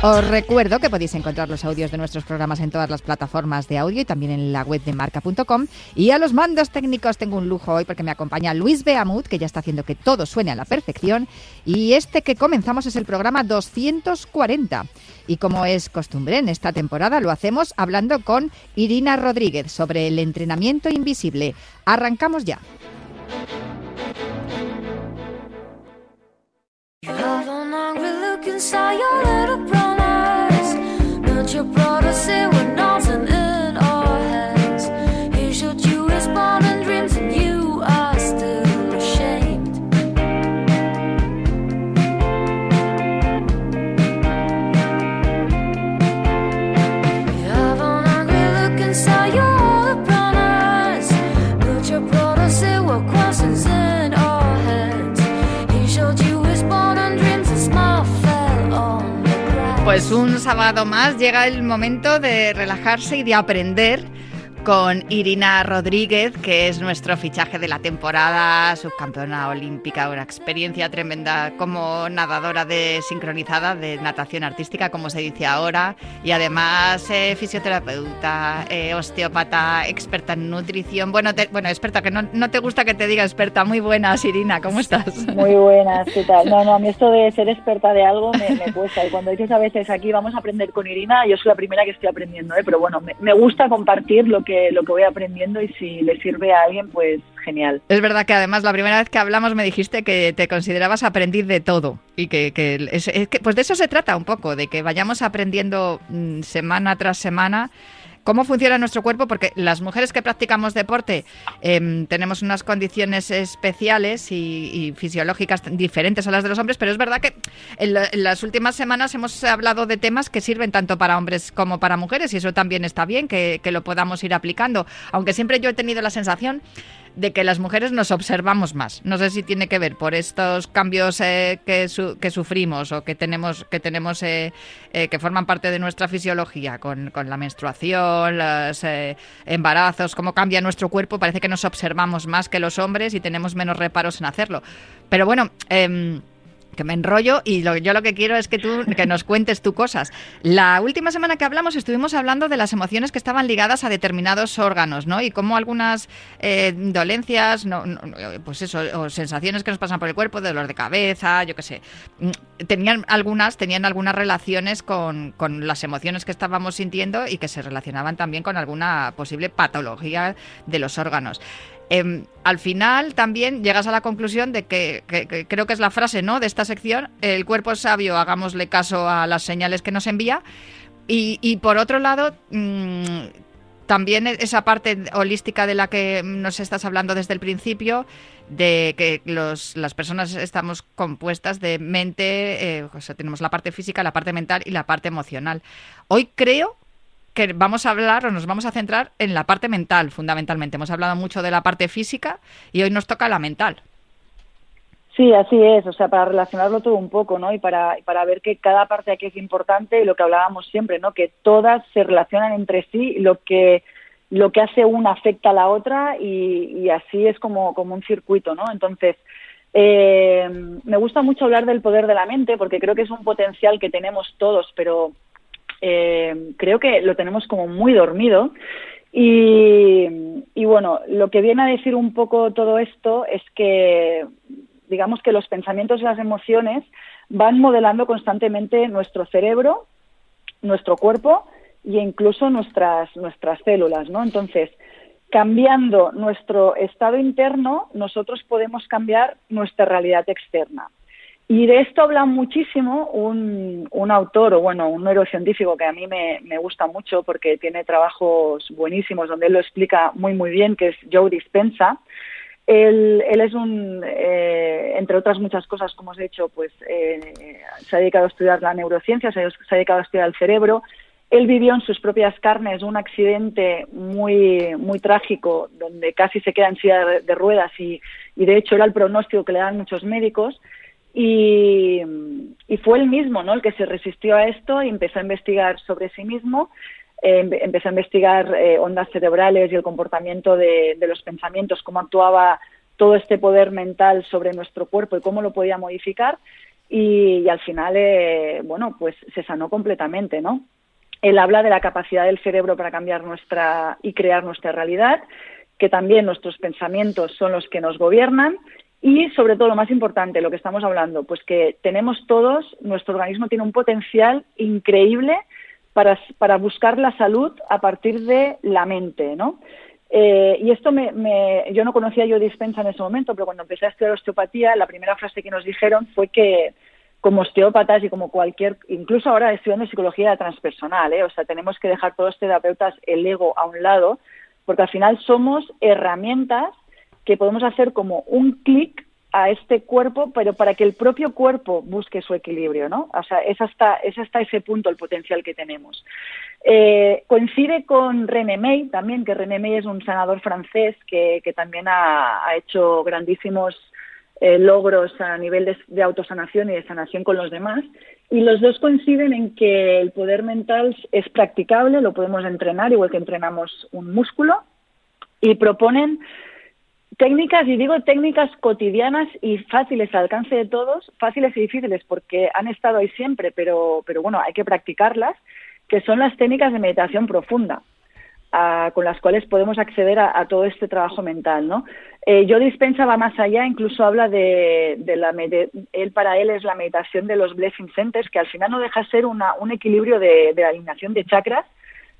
Os recuerdo que podéis encontrar los audios de nuestros programas en todas las plataformas de audio y también en la web de marca.com. Y a los mandos técnicos tengo un lujo hoy porque me acompaña Luis Beamut, que ya está haciendo que todo suene a la perfección. Y este que comenzamos es el programa 240. Y como es costumbre en esta temporada, lo hacemos hablando con Irina Rodríguez sobre el entrenamiento invisible. Arrancamos ya. Pues un sábado más llega el momento de relajarse y de aprender con Irina Rodríguez, que es nuestro fichaje de la temporada, subcampeona olímpica, una experiencia tremenda como nadadora de sincronizada de natación artística, como se dice ahora, y además eh, fisioterapeuta, eh, osteópata, experta en nutrición. Bueno, te, bueno, experta, que no, no, te gusta que te diga experta. Muy buenas, Irina, ¿cómo estás? Muy buenas, ¿qué tal? No, no, a mí esto de ser experta de algo me, cuesta. Y cuando dices a veces aquí vamos a aprender con Irina, yo soy la primera que estoy aprendiendo, ¿eh? pero bueno, me gusta compartir lo que lo que voy aprendiendo y si le sirve a alguien, pues genial. Es verdad que además la primera vez que hablamos me dijiste que te considerabas aprendiz de todo y que, que, es, es que pues de eso se trata un poco, de que vayamos aprendiendo mmm, semana tras semana cómo funciona nuestro cuerpo, porque las mujeres que practicamos deporte eh, tenemos unas condiciones especiales y, fisiológicas diferentes a las de los hombres, pero es verdad que en, la, en, las últimas semanas hemos hablado de temas que sirven tanto para hombres como para mujeres y eso también está bien que lo podamos ir aplicando, aunque siempre yo he tenido la sensación de que las mujeres nos observamos más. No sé si tiene que ver por estos cambios eh, que, su, que, sufrimos o que tenemos, que, tenemos eh, eh, que forman parte de nuestra fisiología, con, con la menstruación, los embarazos, cómo cambia nuestro cuerpo. Parece que nos observamos más que los hombres y tenemos menos reparos en hacerlo. Pero bueno... Eh, que me enrollo y yo lo que quiero es que tú que nos cuentes tú cosas. La última semana que hablamos estuvimos hablando de las emociones que estaban ligadas a determinados órganos, ¿no? Y cómo algunas eh, dolencias, no, no, pues eso, o sensaciones que nos pasan por el cuerpo, dolor de cabeza, yo qué sé, tenían algunas, tenían algunas relaciones con, con las emociones que estábamos sintiendo y que se relacionaban también con alguna posible patología de los órganos. Eh, al final también llegas a la conclusión de que, creo que es la frase ¿no? de esta sección, el cuerpo es sabio, hagámosle caso a las señales que nos envía. Y, por otro lado, mmm, también esa parte holística de la que nos estás hablando desde el principio, de que las personas estamos compuestas de mente, eh, o sea, tenemos la parte física, la parte mental y la parte emocional. Hoy creo que vamos a hablar o nos vamos a centrar en la parte mental, fundamentalmente. Hemos hablado mucho de la parte física y hoy nos toca la mental. Sí, así es, o sea, para relacionarlo todo un poco, ¿no? Y para, para ver que cada parte aquí es importante y lo que hablábamos siempre, ¿no? Que todas se relacionan entre sí, lo que lo que hace una afecta a la otra y, así es como, como un circuito, ¿no? Entonces, eh, me gusta mucho hablar del poder de la mente porque creo que es un potencial que tenemos todos, pero eh, creo que lo tenemos como muy dormido. Y, bueno, lo que viene a decir un poco todo esto es que, digamos que los pensamientos y las emociones van modelando constantemente nuestro cerebro nuestro cuerpo e incluso nuestras, nuestras células, ¿no? Entonces, cambiando nuestro estado interno, nosotros podemos cambiar nuestra realidad externa. Y de esto habla muchísimo un, un, autor, o bueno, un neurocientífico que a mí me, me, gusta mucho porque tiene trabajos buenísimos donde él lo explica muy, muy bien, que es Joe Dispensa. Él, él es un, eh, entre otras muchas cosas, como os he dicho, pues eh, se ha dedicado a estudiar la neurociencia, se ha, dedicado a estudiar el cerebro. Él vivió en sus propias carnes un accidente muy, muy trágico donde casi se queda en silla de, de ruedas y, y de hecho era el pronóstico que le dan muchos médicos y, fue él mismo ¿no? el que se resistió a esto y empezó a investigar sobre sí mismo, eh, empezó a investigar eh, ondas cerebrales y el comportamiento de, de, los pensamientos, cómo actuaba todo este poder mental sobre nuestro cuerpo y cómo lo podía modificar y, y al final, eh, bueno, pues se sanó completamente, ¿no? Él habla de la capacidad del cerebro para cambiar nuestra y crear nuestra realidad, que también nuestros pensamientos son los que nos gobiernan y sobre todo lo más importante, lo que estamos hablando, pues que tenemos todos, nuestro organismo tiene un potencial increíble para, para buscar la salud a partir de la mente, ¿no? Eh, y esto me, me, yo no conocía yo dispensa en ese momento, pero cuando empecé a estudiar osteopatía, la primera frase que nos dijeron fue que como osteópatas y como cualquier, incluso ahora estudiando psicología transpersonal, ¿eh? o sea, tenemos que dejar todos los terapeutas el ego a un lado, porque al final somos herramientas que podemos hacer como un clic a este cuerpo, pero para que el propio cuerpo busque su equilibrio, ¿no? O sea, es hasta, es hasta ese punto el potencial que tenemos. Eh, coincide con René May también, que René May es un sanador francés que, también ha, ha, hecho grandísimos eh, logros a nivel de, de, autosanación y de sanación con los demás. Y los dos coinciden en que el poder mental es practicable, lo podemos entrenar, igual que entrenamos un músculo, y proponen técnicas, y digo técnicas cotidianas y fáciles al alcance de todos, fáciles y difíciles porque han estado ahí siempre, pero, pero bueno, hay que practicarlas, que son las técnicas de meditación profunda. A, con las cuales podemos acceder a, todo este trabajo mental, ¿no? Eh, yo dispensa va más allá, incluso habla de, de la de, él para él es la meditación de los blessing centers, que al final no deja ser una, un equilibrio de alineación de chakras,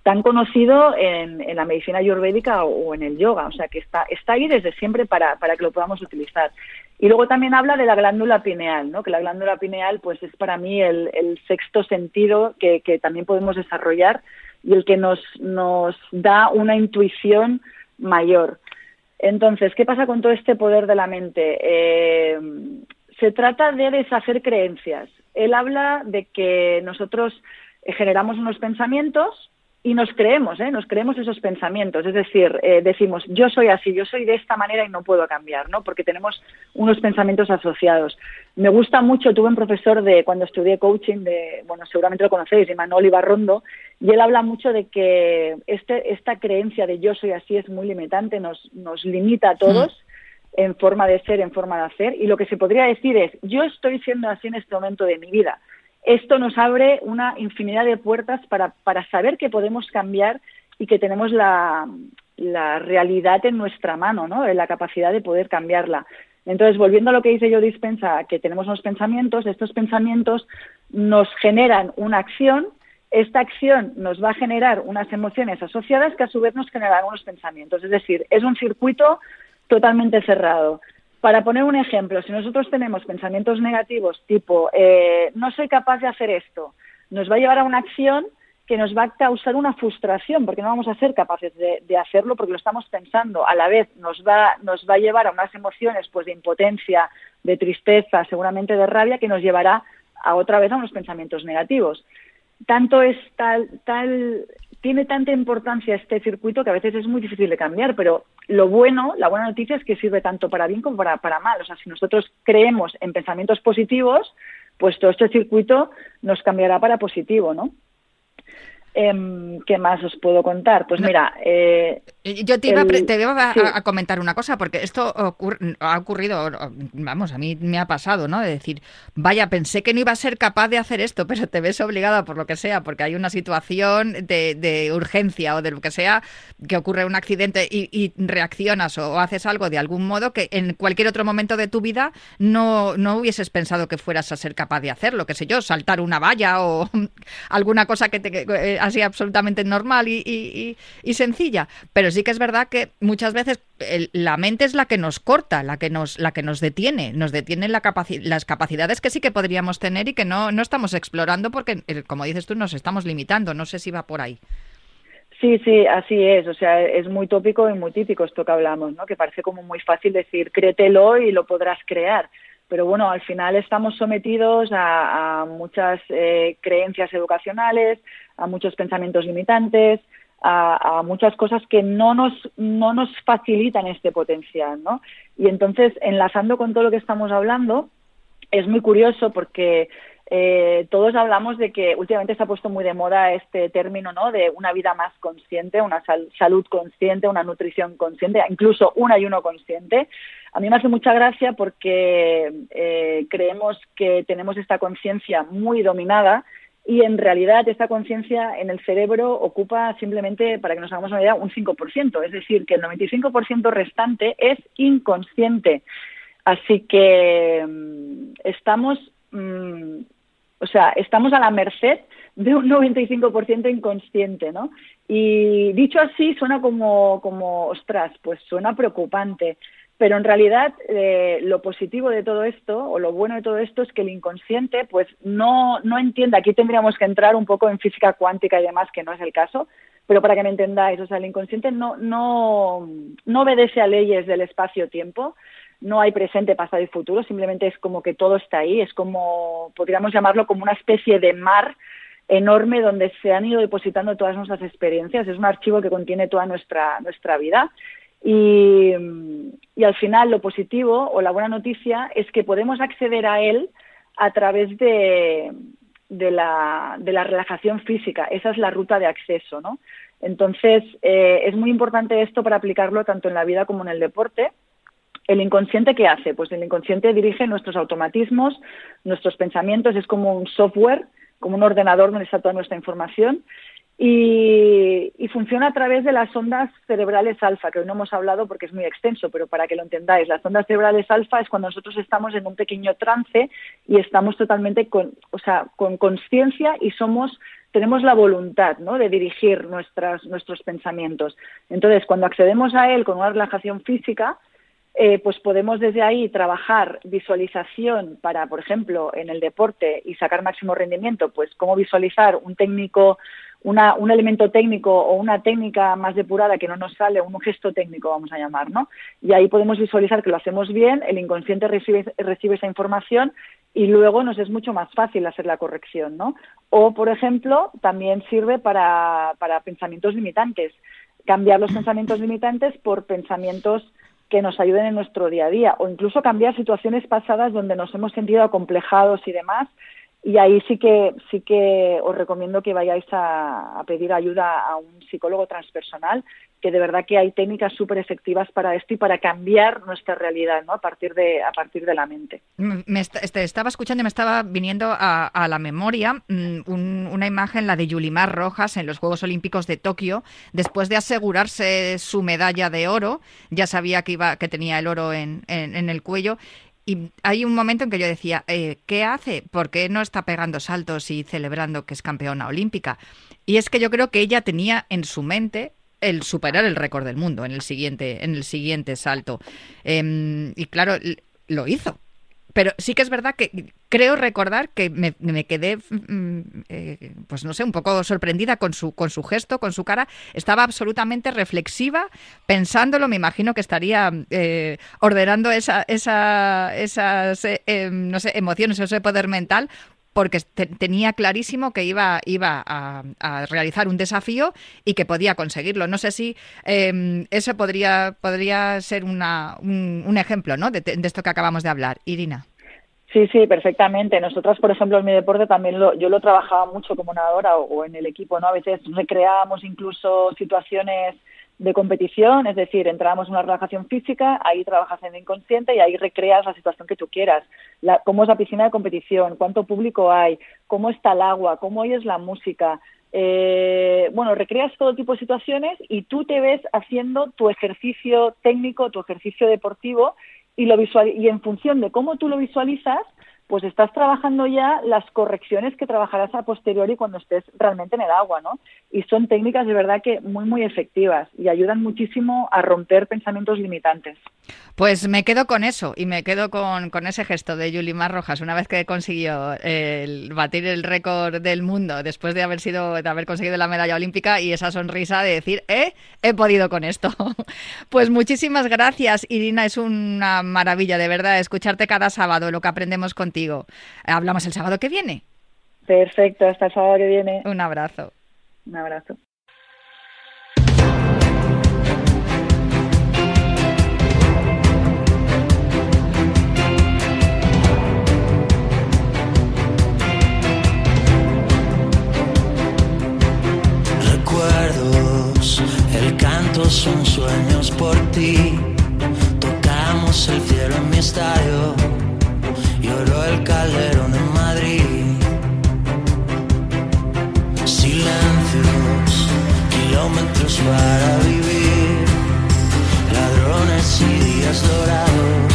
tan conocido en, en, la medicina ayurvédica o, en el yoga, o sea que está, está ahí desde siempre para, para, que lo podamos utilizar. Y luego también habla de la glándula pineal, ¿no? que la glándula pineal pues es para mí el, sexto sentido que, que, también podemos desarrollar y el que nos, nos da una intuición mayor. Entonces, ¿qué pasa con todo este poder de la mente? Eh, se trata de deshacer creencias. Él habla de que nosotros generamos unos pensamientos y nos creemos, ¿eh? nos creemos esos pensamientos, es decir, eh, decimos yo soy así, yo soy de esta manera y no puedo cambiar, ¿no? Porque tenemos unos pensamientos asociados. Me gusta mucho, tuve un profesor de cuando estudié coaching de, bueno, seguramente lo conocéis, Manuel Ibarrondo, y él habla mucho de que este, esta creencia de yo soy así es muy limitante, nos, nos limita a todos. En forma de ser, en forma de hacer, y lo que se podría decir es, yo estoy siendo así en este momento de mi vida, esto nos abre una infinidad de puertas para, para saber que podemos cambiar y que tenemos la, la realidad en nuestra mano, ¿no? la capacidad de poder cambiarla. Entonces, volviendo a lo que dice yo dispensa, que tenemos unos pensamientos, estos pensamientos nos generan una acción, esta acción nos va a generar unas emociones asociadas que a su vez nos generarán unos pensamientos. Es decir, es un circuito totalmente cerrado. Para poner un ejemplo, si nosotros tenemos pensamientos negativos tipo eh, no soy capaz de hacer esto, nos va a llevar a una acción que nos va a causar una frustración porque no vamos a ser capaces de, hacerlo porque lo estamos pensando. A la vez nos va, nos va a llevar a unas emociones pues de impotencia, de tristeza, seguramente de rabia, que nos llevará a otra vez a unos pensamientos negativos. Tanto es tal, tal tiene tanta importancia este circuito que a veces es muy difícil de cambiar, pero lo bueno, la buena noticia es que sirve tanto para bien como para, para mal. O sea, si nosotros creemos en pensamientos positivos, pues todo este circuito nos cambiará para positivo, ¿no? Em, ¿Qué más os puedo contar? Pues mira... Eh, yo te iba, a, comentar una cosa, porque esto ha ocurrido, vamos, a mí me ha pasado, ¿no? De decir, vaya, pensé que no iba a ser capaz de hacer esto, pero te ves obligada por lo que sea, porque hay una situación de, urgencia o de lo que sea, que ocurre un accidente y, reaccionas o, haces algo de algún modo que en cualquier otro momento de tu vida no, no hubieses pensado que fueras a ser capaz de hacerlo, qué sé yo, saltar una valla o alguna cosa que te... Eh, así absolutamente normal y, sencilla. Pero sí que es verdad que muchas veces la mente es la que nos corta, la que nos, la que nos detiene, nos detiene la las capacidades que sí que podríamos tener y que no, no estamos explorando porque, eh, como dices tú, nos estamos limitando. No sé si va por ahí. Sí, sí, así es. O sea, es muy tópico y muy típico esto que hablamos, ¿no? Que parece como muy fácil decir, créetelo y lo podrás crear pero bueno, al final estamos sometidos a, muchas eh, creencias educacionales, a muchos pensamientos limitantes, a, muchas cosas que no nos, no nos facilitan este potencial, ¿no? Y entonces, enlazando con todo lo que estamos hablando, es muy curioso porque eh, todos hablamos de que últimamente se ha puesto muy de moda este término, ¿no? De una vida más consciente, una salud consciente, una nutrición consciente, incluso un ayuno consciente. A mí me hace mucha gracia porque eh, creemos que tenemos esta conciencia muy dominada y en realidad esta conciencia en el cerebro ocupa simplemente, para que nos hagamos una idea, un 5%, es decir, que el 95% restante es inconsciente. Así que mm, estamos, mm, o sea, estamos a la merced de un 95% inconsciente, ¿no? Y dicho así suena como, como, ostras, pues suena preocupante. Pero en realidad eh, lo positivo de todo esto, o lo bueno de todo esto, es que el inconsciente pues no, no entiende, aquí tendríamos que entrar un poco en física cuántica y demás, que no es el caso, pero para que me entendáis, o sea, el inconsciente no, no, no obedece a leyes del espacio-tiempo, no hay presente, pasado y futuro, simplemente es como que todo está ahí, es como, podríamos llamarlo como una especie de mar enorme donde se han ido depositando todas nuestras experiencias, es un archivo que contiene toda nuestra, nuestra vida. Y, al final lo positivo o la buena noticia es que podemos acceder a él a través de, de, la, de la relajación física. Esa es la ruta de acceso, ¿no? Entonces, eh, es muy importante esto para aplicarlo tanto en la vida como en el deporte. ¿El inconsciente qué hace? Pues el inconsciente dirige nuestros automatismos, nuestros pensamientos, es como un software, como un ordenador donde está toda nuestra información y, funciona a través de las ondas cerebrales alfa, que hoy no hemos hablado porque es muy extenso, pero para que lo entendáis, las ondas cerebrales alfa es cuando nosotros estamos en un pequeño trance y estamos totalmente con, o sea, con conciencia y somos tenemos la voluntad ¿no? de dirigir nuestras, nuestros pensamientos. Entonces, cuando accedemos a él con una relajación física, eh, pues podemos desde ahí trabajar visualización para, por ejemplo, en el deporte y sacar máximo rendimiento, pues cómo visualizar un técnico una, un elemento técnico o una técnica más depurada que no nos sale, un gesto técnico vamos a llamar, ¿no? Y ahí podemos visualizar que lo hacemos bien, el inconsciente recibe, recibe esa información y luego nos es mucho más fácil hacer la corrección, ¿no? O, por ejemplo, también sirve para, para pensamientos limitantes, cambiar los pensamientos limitantes por pensamientos que nos ayuden en nuestro día a día o incluso cambiar situaciones pasadas donde nos hemos sentido acomplejados y demás y ahí sí que sí que os recomiendo que vayáis a, pedir ayuda a un psicólogo transpersonal que de verdad que hay técnicas súper efectivas para esto y para cambiar nuestra realidad ¿no? a partir de a partir de la mente me este, estaba escuchando y me estaba viniendo a, la memoria mm, una imagen la de Yulimar Rojas en los Juegos Olímpicos de Tokio después de asegurarse su medalla de oro ya sabía que iba que tenía el oro en, en el cuello y hay un momento en que yo decía, eh, ¿qué hace? ¿Por qué no está pegando saltos y celebrando que es campeona olímpica? Y es que yo creo que ella tenía en su mente el superar el récord del mundo en el siguiente, en el siguiente salto. Em, y claro, lo hizo. Pero sí que es verdad que creo recordar que me, quedé, mm, eh, pues no sé, un poco sorprendida con su, con su gesto, con su cara. Estaba absolutamente reflexiva, pensándolo. Me imagino que estaría eh, ordenando esa, esa, esas eh, em, no sé, emociones, ese poder mental, porque tenía clarísimo que iba, iba a, realizar un desafío y que podía conseguirlo. No sé si eh, eso podría, podría ser una, un, ejemplo ¿no? de, esto que acabamos de hablar. Irina. Sí, sí, perfectamente. Nosotras, por ejemplo, en mi deporte también lo, yo lo trabajaba mucho como nadadora o, en el equipo, ¿no? A veces recreábamos incluso situaciones de competición, es decir, entrábamos en una relajación física, ahí trabajas en el inconsciente y ahí recreas la situación que tú quieras. La, cómo es la piscina de competición, cuánto público hay, cómo está el agua, cómo oyes la música. Eh, bueno, recreas todo tipo de situaciones y tú te ves haciendo tu ejercicio técnico, tu ejercicio deportivo y, lo visual y en función de cómo tú lo visualizas, pues estás trabajando ya las correcciones que trabajarás a posteriori cuando estés realmente en el agua, ¿no? Y son técnicas de verdad que muy, muy efectivas y ayudan muchísimo a romper pensamientos limitantes. Pues me quedo con eso y me quedo con, ese gesto de Yulimar Rojas una vez que consiguió el, batir el récord del mundo después de haber sido de haber conseguido la medalla olímpica y esa sonrisa de decir, eh, he podido con esto. pues muchísimas gracias, Irina, es una maravilla de verdad escucharte cada sábado lo que aprendemos contigo. Hablamos el sábado que viene. Perfecto, hasta el sábado que viene. Un abrazo. Un abrazo. son sueños por ti. Tocamos el cielo en mi estadio, lloró el calderón en Madrid. Silencios, kilómetros para vivir, ladrones y días dorados,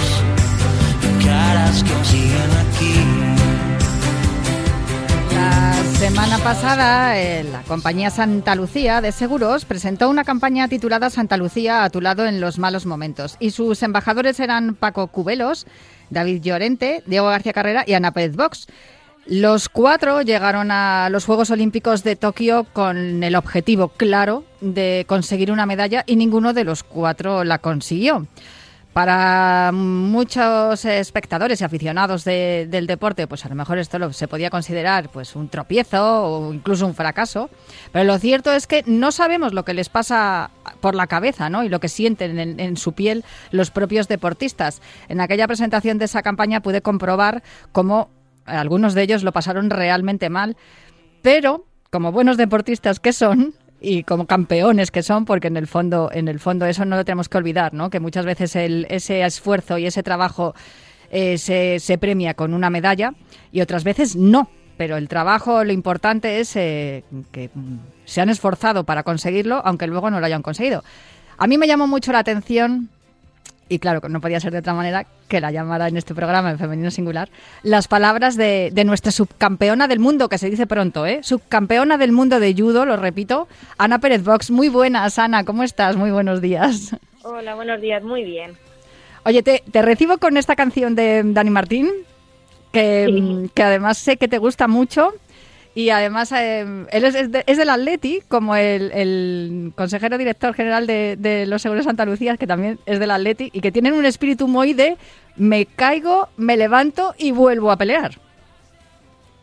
caras que siguen aquí semana pasada, eh, la compañía Santa Lucía de Seguros presentó una campaña titulada Santa Lucía a tu lado en los malos momentos. Y sus embajadores eran Paco Cubelos, David Llorente, Diego García Carrera y Ana Pérez Box. Los cuatro llegaron a los Juegos Olímpicos de Tokio con el objetivo claro de conseguir una medalla y ninguno de los cuatro la consiguió. Para muchos espectadores y aficionados del deporte, pues a lo mejor esto se podía considerar pues un tropiezo o incluso un fracaso, pero lo cierto es que no sabemos lo que les pasa por la cabeza ¿no? y lo que sienten en, en su piel los propios deportistas. En aquella presentación de esa campaña pude comprobar cómo algunos de ellos lo pasaron realmente mal, pero como buenos deportistas que son, y como campeones que son, porque en el fondo, en el fondo eso no lo tenemos que olvidar, ¿no? Que muchas veces el, ese esfuerzo y ese trabajo eh, se, se, premia con una medalla y otras veces no. Pero el trabajo, lo importante es eh, que se han esforzado para conseguirlo, aunque luego no lo hayan conseguido. A mí me llamó mucho la atención y claro, no podía ser de otra manera que la llamara en este programa en femenino singular, las palabras de, nuestra subcampeona del mundo, que se dice pronto, ¿eh? Subcampeona del mundo de judo, lo repito, Ana Pérez Box. Muy buenas, Ana, ¿cómo estás? Muy buenos días. Hola, buenos días, muy bien. Oye, te, recibo con esta canción de Dani Martín, que, que además sé que te gusta mucho y además, eh, él es, del Atleti, como el, consejero director general de, los Seguros Santa Lucía, que también es del Atleti, y que tienen un espíritu muy de me caigo, me levanto y vuelvo a pelear.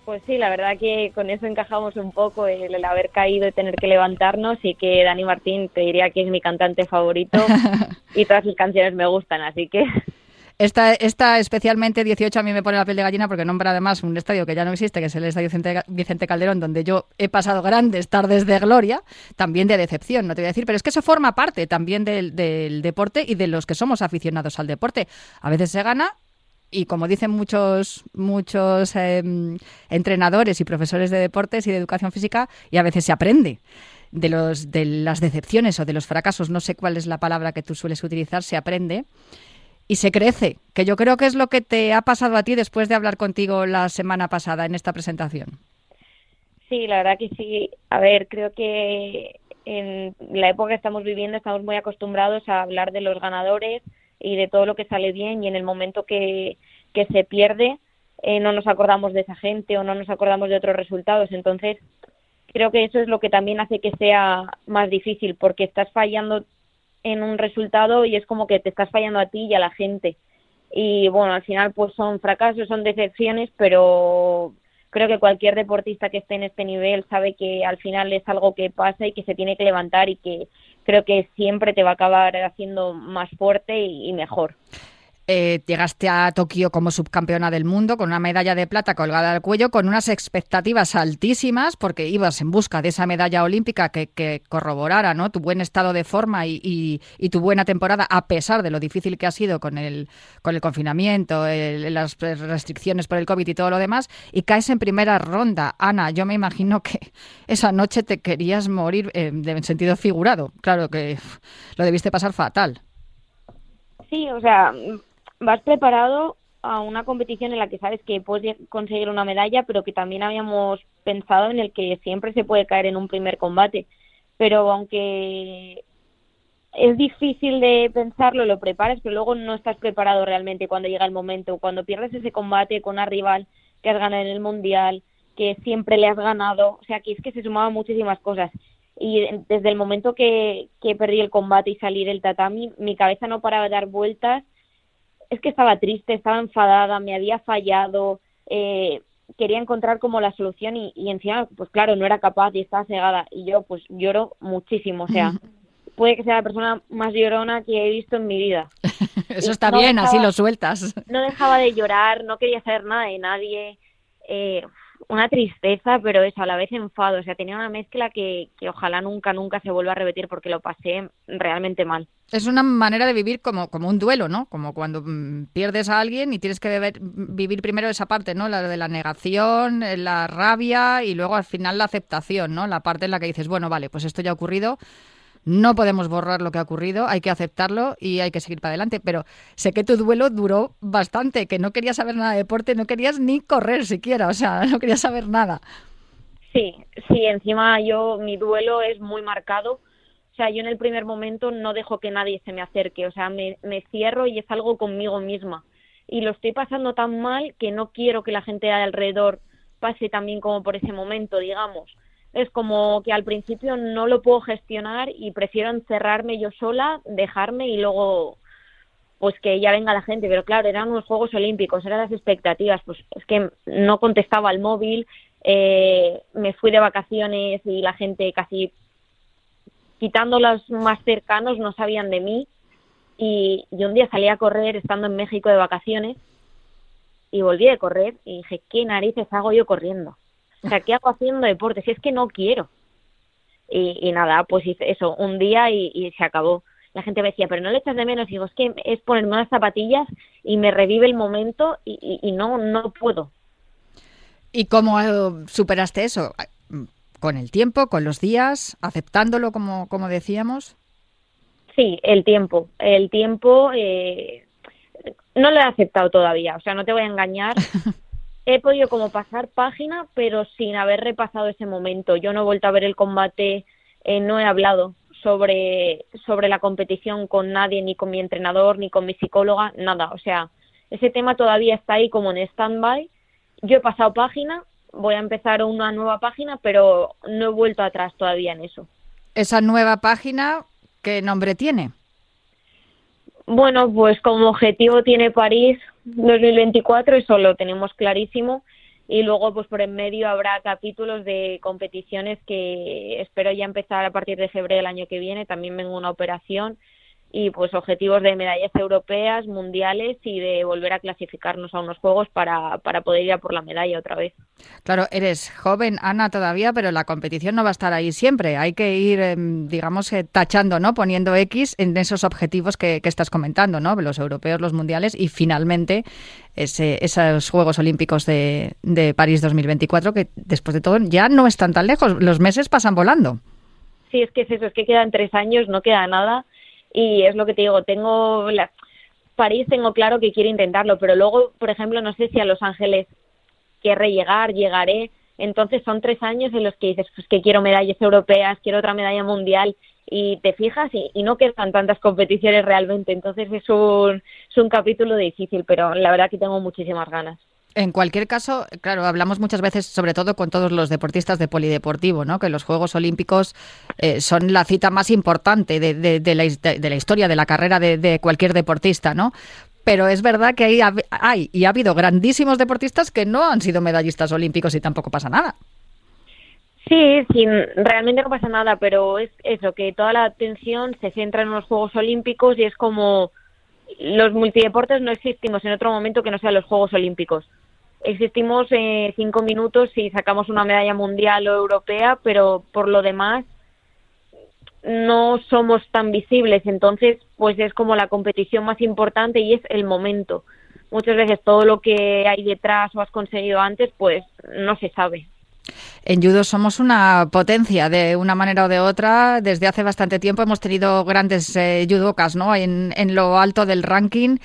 Pues sí, la verdad que con eso encajamos un poco el, haber caído y tener que levantarnos y que Dani Martín te diría que es mi cantante favorito y todas sus canciones me gustan, así que esta, esta especialmente 18 a mí me pone la piel de gallina porque nombra además un estadio que ya no existe, que es el Estadio Vicente, Calderón, donde yo he pasado grandes tardes de gloria, también de decepción, no te voy a decir, pero es que eso forma parte también del, deporte y de los que somos aficionados al deporte. A veces se gana y como dicen muchos muchos em, entrenadores y profesores de deportes y de educación física, y a veces se aprende de los de las decepciones o de los fracasos, no sé cuál es la palabra que tú sueles utilizar, se aprende y se crece, que yo creo que es lo que te ha pasado a ti después de hablar contigo la semana pasada en esta presentación. Sí, la verdad que sí. A ver, creo que en la época que estamos viviendo estamos muy acostumbrados a hablar de los ganadores y de todo lo que sale bien y en el momento que, que se pierde eh, no nos acordamos de esa gente o no nos acordamos de otros resultados. Entonces, creo que eso es lo que también hace que sea más difícil porque estás fallando en un resultado y es como que te estás fallando a ti y a la gente. Y bueno, al final pues son fracasos, son decepciones, pero creo que cualquier deportista que esté en este nivel sabe que al final es algo que pasa y que se tiene que levantar y que creo que siempre te va a acabar haciendo más fuerte y, mejor. Eh, llegaste a Tokio como subcampeona del mundo con una medalla de plata colgada al cuello, con unas expectativas altísimas, porque ibas en busca de esa medalla olímpica que, corroborara tu buen estado de forma y, tu buena temporada, a pesar de lo difícil que ha sido con el, con el confinamiento, las restricciones por el COVID y todo lo demás, y caes en primera ronda. Ana, yo me imagino que esa noche te querías morir eh, en sentido figurado. Claro que lo debiste pasar fatal. Sí, o sea, vas preparado a una competición en la que sabes que puedes conseguir una medalla, pero que también habíamos pensado en el que siempre se puede caer en un primer combate. Pero aunque es difícil de pensarlo, lo preparas, pero luego no estás preparado realmente cuando llega el momento. Cuando pierdes ese combate con una rival que has ganado en el mundial, que siempre le has ganado, o sea, aquí es que se sumaban muchísimas cosas. Y desde el momento que, que perdí el combate y salí del tatami, mi cabeza no paraba de dar vueltas es que estaba triste, estaba enfadada, me había fallado, eh, quería encontrar como la solución y, y, encima, pues claro, no era capaz y estaba cegada. Y yo pues lloro muchísimo, o sea, puede que sea la persona más llorona que he visto en mi vida. Eso está bien, así lo sueltas. No dejaba de llorar, no quería saber nada de nadie. Eh, una tristeza, pero eso, a la vez enfado. O sea, tenía una mezcla que, que ojalá nunca, nunca se vuelva a repetir porque lo pasé realmente mal. Es una manera de vivir como, como un duelo, ¿no? Como cuando mm, pierdes a alguien y tienes que vivir primero esa parte, ¿no? La de la negación, eh, la rabia y luego al final la aceptación, ¿no? La parte en la que dices, bueno, vale, pues esto ya ha ocurrido, no podemos borrar lo que ha ocurrido, hay que aceptarlo y hay que seguir para adelante. Pero sé que tu duelo duró bastante, que no querías saber nada de deporte, no querías ni correr siquiera, o sea, no querías saber nada. Sí, sí, encima yo, mi duelo es muy marcado. O sea, yo en el primer momento no dejo que nadie se me acerque, o sea, me, me cierro y es algo conmigo misma. Y lo estoy pasando tan mal que no quiero que la gente de alrededor pase también como por ese momento, digamos es como que al principio no lo puedo gestionar y prefiero encerrarme yo sola, dejarme y luego pues que ya venga la gente, pero claro, eran unos Juegos Olímpicos, eran las expectativas, pues es que no contestaba al móvil, eh, me fui de vacaciones y la gente casi quitando los más cercanos no sabían de mí. Y, y un día salí a correr estando en México de vacaciones y volví a correr y dije, ¿qué narices hago yo corriendo? O sea, ¿qué hago haciendo deporte? Si es que no quiero. Y, nada, pues hice eso un día y, se acabó. La gente me decía, pero no le echas de menos. Y digo, es que es ponerme unas zapatillas y me revive el momento y, no, no puedo. ¿Y cómo eh, superaste eso? ¿Con el tiempo, con los días, aceptándolo como, como decíamos? Sí, el tiempo. El tiempo eh, no lo he aceptado todavía. O sea, no te voy a engañar. he podido como pasar página, pero sin haber repasado ese momento. Yo no he vuelto a ver el combate, eh, no he hablado sobre, sobre la competición con nadie, ni con mi entrenador, ni con mi psicóloga, nada. O sea, ese tema todavía está ahí como en stand-by. Yo he pasado página, voy a empezar una nueva página, pero no he vuelto atrás todavía en eso. ¿Esa nueva página qué nombre tiene? Bueno, pues como objetivo tiene París 2024, eso lo tenemos clarísimo. Y luego, pues por en medio habrá capítulos de competiciones que espero ya empezar a partir de febrero del año que viene. También vengo una operación y pues objetivos de medallas europeas, mundiales y de volver a clasificarnos a unos juegos para, para poder ir a por la medalla otra vez. Claro, eres joven, Ana, todavía, pero la competición no va a estar ahí siempre. Hay que ir, em, digamos, eh, tachando, ¿no? Poniendo X en esos objetivos que, que estás comentando, ¿no? Los europeos, los mundiales y finalmente ese, esos Juegos Olímpicos de, de París 2024 que después de todo ya no están tan lejos. Los meses pasan volando. Sí, es que es eso, es que quedan tres años, no queda nada y es lo que te digo, tengo la, París tengo claro que quiero intentarlo, pero luego, por ejemplo, no sé si a Los Ángeles querré llegar, llegaré, entonces son tres años en los que dices pues que quiero medallas europeas, quiero otra medalla mundial y te fijas y, y no quedan tantas competiciones realmente, entonces es un, es un capítulo difícil, pero la verdad que tengo muchísimas ganas. En cualquier caso, claro, hablamos muchas veces, sobre todo con todos los deportistas de polideportivo, ¿no? que los Juegos Olímpicos eh, son la cita más importante de, de, la, de, la, historia, de la carrera de, cualquier deportista, ¿no? Pero es verdad que hay, hay y ha habido grandísimos deportistas que no han sido medallistas olímpicos y tampoco pasa nada. Sí, sí, realmente no pasa nada, pero es eso, que toda la atención se centra en los Juegos Olímpicos y es como los multideportes no existimos en otro momento que no sean los Juegos Olímpicos. Existimos eh, cinco minutos si sacamos una medalla mundial o europea, pero por lo demás no somos tan visibles. Entonces, pues es como la competición más importante y es el momento. Muchas veces todo lo que hay detrás o has conseguido antes, pues no se sabe. En judo somos una potencia de una manera o de otra. Desde hace bastante tiempo hemos tenido grandes eh, judocas ¿no? En, lo alto del ranking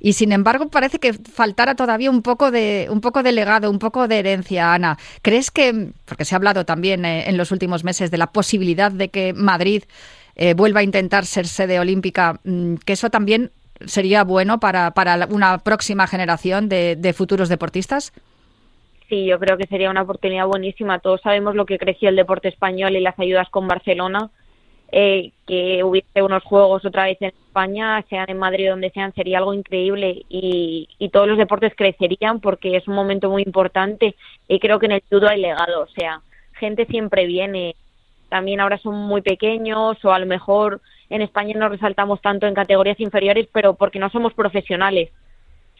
y sin embargo parece que faltara todavía un poco de un poco de legado, un poco de herencia, Ana. ¿Crees que, porque se ha hablado también eh, en los últimos meses de la posibilidad de que Madrid eh, vuelva a intentar ser sede olímpica, mm, que eso también sería bueno para, para una próxima generación de futuros deportistas? Sí, yo creo que sería una oportunidad buenísima. Todos sabemos lo que creció el deporte español y las ayudas con Barcelona. Eh, que hubiese unos juegos otra vez en España, sean en Madrid donde sean, sería algo increíble y, y, todos los deportes crecerían porque es un momento muy importante y creo que en el judo hay legado, o sea, gente siempre viene, también ahora son muy pequeños o a lo mejor en España no resaltamos tanto en categorías inferiores, pero porque no somos profesionales.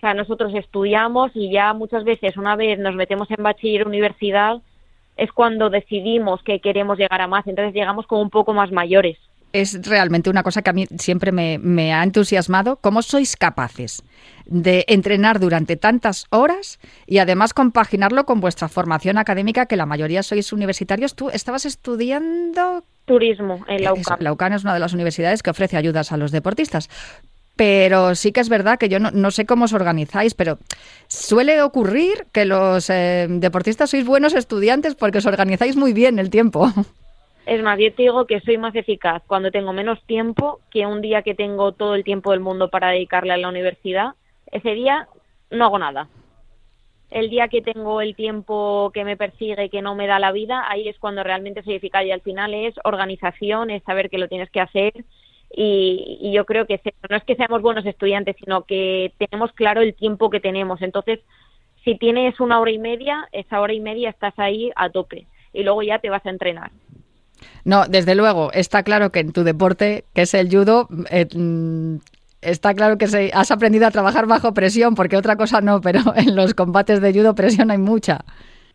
O sea, nosotros estudiamos y ya muchas veces una vez nos metemos en bachiller universidad, es cuando decidimos que queremos llegar a más, entonces llegamos como un poco más mayores. Es realmente una cosa que a mí siempre me, me, ha entusiasmado. ¿Cómo sois capaces de entrenar durante tantas horas y además compaginarlo con vuestra formación académica, que la mayoría sois universitarios? Tú estabas estudiando... Turismo en la UCAM. La UCAM es una de las universidades que ofrece ayudas a los deportistas pero sí que es verdad que yo no, no, sé cómo os organizáis, pero suele ocurrir que los eh, deportistas sois buenos estudiantes porque os organizáis muy bien el tiempo. Es más, yo te digo que soy más eficaz cuando tengo menos tiempo que un día que tengo todo el tiempo del mundo para dedicarle a la universidad. Ese día no hago nada. El día que tengo el tiempo que me persigue, que no me da la vida, ahí es cuando realmente soy eficaz y al final es organización, es saber que lo tienes que hacer y, y, yo creo que no es que seamos buenos estudiantes, sino que tenemos claro el tiempo que tenemos. Entonces, si tienes una hora y media, esa hora y media estás ahí a tope y luego ya te vas a entrenar. No, desde luego, está claro que en tu deporte, que es el judo, eh, está claro que se, has aprendido a trabajar bajo presión, porque otra cosa no, pero en los combates de judo presión hay mucha.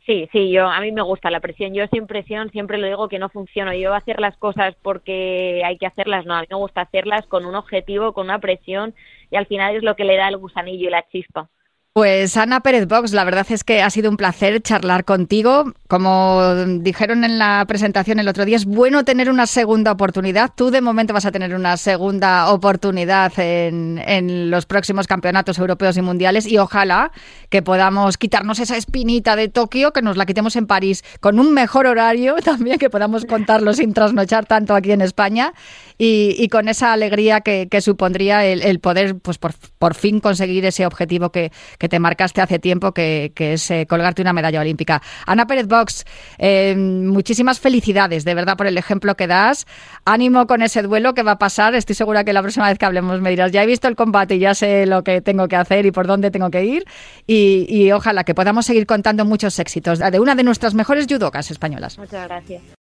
Sí, sí, yo a mí me gusta la presión. Yo sin presión siempre lo digo que no funciono. Yo hacer las cosas porque hay que hacerlas, no. A mí me gusta hacerlas con un objetivo, con una presión y al final es lo que le da el gusanillo y la chispa. Pues Ana Pérez Box, la verdad es que ha sido un placer charlar contigo. Como dijeron en la presentación el otro día, es bueno tener una segunda oportunidad. Tú de momento vas a tener una segunda oportunidad en, los próximos campeonatos europeos y mundiales y ojalá que podamos quitarnos esa espinita de Tokio, que nos la quitemos en París con un mejor horario también, que podamos contarlo sin trasnochar tanto aquí en España y, con esa alegría que, supondría el, poder pues por, fin conseguir ese objetivo que, te marcaste hace tiempo, que, que es eh, colgarte una medalla olímpica. Ana Pérez Box, eh, muchísimas felicidades, de verdad, por el ejemplo que das. Ánimo con ese duelo que va a pasar. Estoy segura que la próxima vez que hablemos me dirás, ya he visto el combate y ya sé lo que tengo que hacer y por dónde tengo que ir. Y, y ojalá que podamos seguir contando muchos éxitos de una de nuestras mejores judocas españolas. Muchas gracias.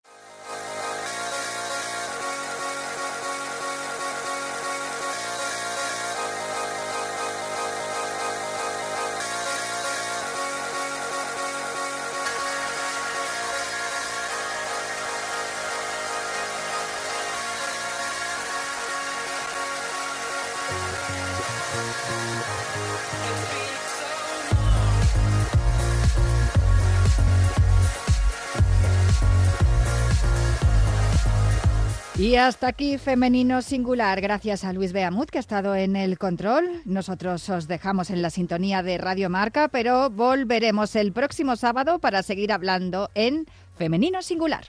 Y hasta aquí Femenino Singular, gracias a Luis Beamut que ha estado en el control. Nosotros os dejamos en la sintonía de Radio Marca, pero volveremos el próximo sábado para seguir hablando en Femenino Singular.